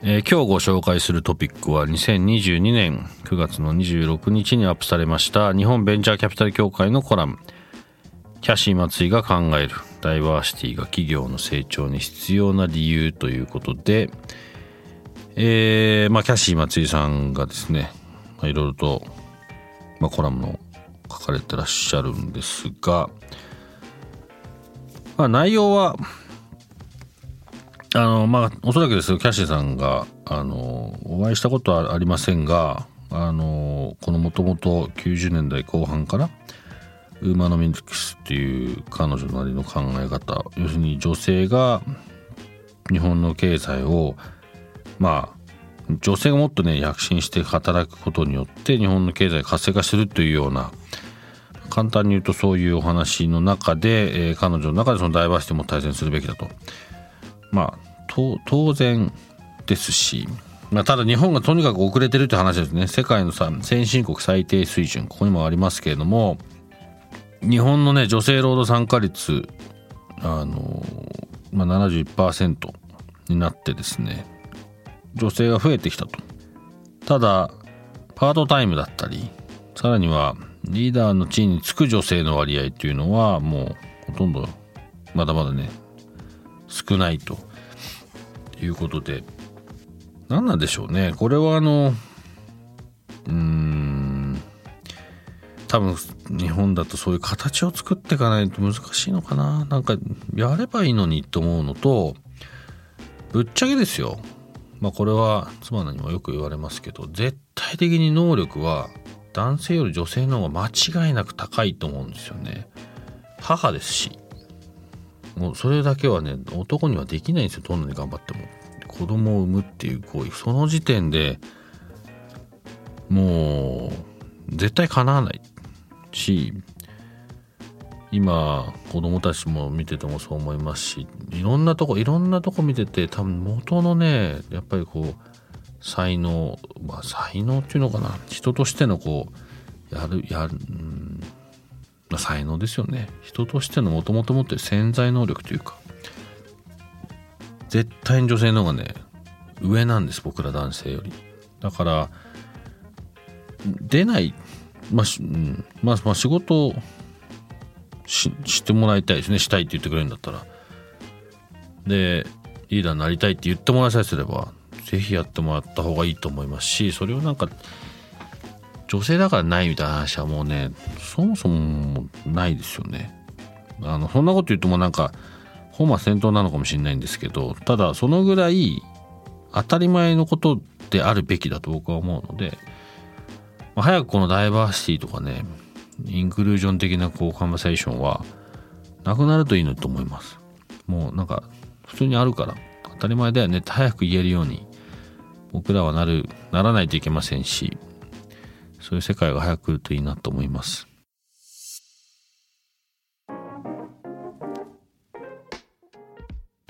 えー、今日ご紹介するトピックは2022年9月の26日にアップされました日本ベンチャーキャピタル協会のコラム。キャシー松井が考える。ダイバーシティが企業の成長に必要な理由ということで、えー、まあ、キャシー松井さんがですね、まあ、いろいろと、まあ、コラムの書かれてらっしゃるんですが、まあ、内容はあのまあおそらくですキャシーさんがあのお会いしたことはありませんがあのこのもともと90年代後半からウーマノミンクスっていう彼女なりの考え方要するに女性が日本の経済をまあ女性がもっとね躍進して働くことによって日本の経済活性化するというような簡単に言うとそういうお話の中で、えー、彼女の中でそのダイバーシティも対戦するべきだと。まあ当然ですし、まあ、ただ日本がとにかく遅れてるって話ですね。世界のさ先進国最低水準ここにもありますけれども日本のね女性労働参加率あの、まあ71%になってですね女性が増えてきたと。ただパートタイムだったりさらにはリーダーの地位につく女性の割合っていうのはもうほとんどまだまだね少ないと。いうことで。何なんでしょうね。これはあのうーん。多分日本だとそういう形を作っていかないと難しいのかな。なんかやればいいのにと思うのとぶっちゃけですよ。まあこれは妻にもよく言われますけど絶対的に能力は男性より女性の方が間違いなく高いと思うんですよね。母ですし。もうそれだけはね男にはできないんですよどんなに頑張っても。子供を産むっていう行為。その時点でもう絶対叶わないし今子供たちも見ててもそう思いますしいろんなとこいろんなとこ見てて多分元のねやっぱりこう才能まあ才能っていうのかな。人としてのこうやるやる、うん才能ですよね。人としてのもともと持ってる潜在能力というか。絶対に女性の方がね上なんです僕ら男性より。だから出ないまあ、うん。まあ、まあ仕事ししてもらいたいですね。したいって言ってくれるんだったら。でリーダーになりたいって言ってもらいさえすれば是非やってもらった方がいいと思いますしそれをなんか女性だからないみたいな話はもうねそもそもないですよね。あのそんなこと言うともなんか本末転倒なのかもしれないんですけどただそのぐらい当たり前のことであるべきだと僕は思うので、ま、早くこのダイバーシティとかねインクルージョン的なこうカンバセーションはなくなるといいのと思います。もうなんか普通にあるから当たり前だよねって早く言えるように僕らはなるならないといけませんしそういう世界が早く来るといいなと思います。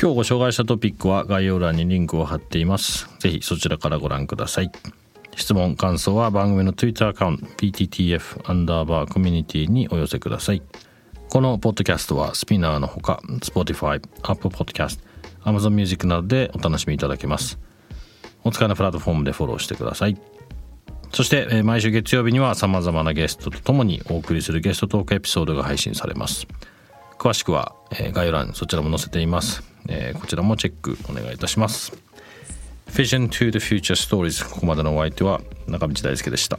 今日ご紹介したトピックは概要欄にリンクを貼っています。ぜひそちらからご覧ください。質問、感想は番組の Twitter アカウント PTTF アンダーバーコミュニティにお寄せください。このポッドキャストはスピナーのほか Spotify、Apple Podcast、Amazon Music などでお楽しみいただけます。お使いのプラットフォームでフォローしてください。そして、え毎週月曜日には様々なゲストとともにお送りするゲストトークエピソードが配信されます。詳しくは、え概要欄そちらも載せています、えこちらもチェックお願いいたします。Vision to the Future Stories ここまでのお相手は中道大輔でした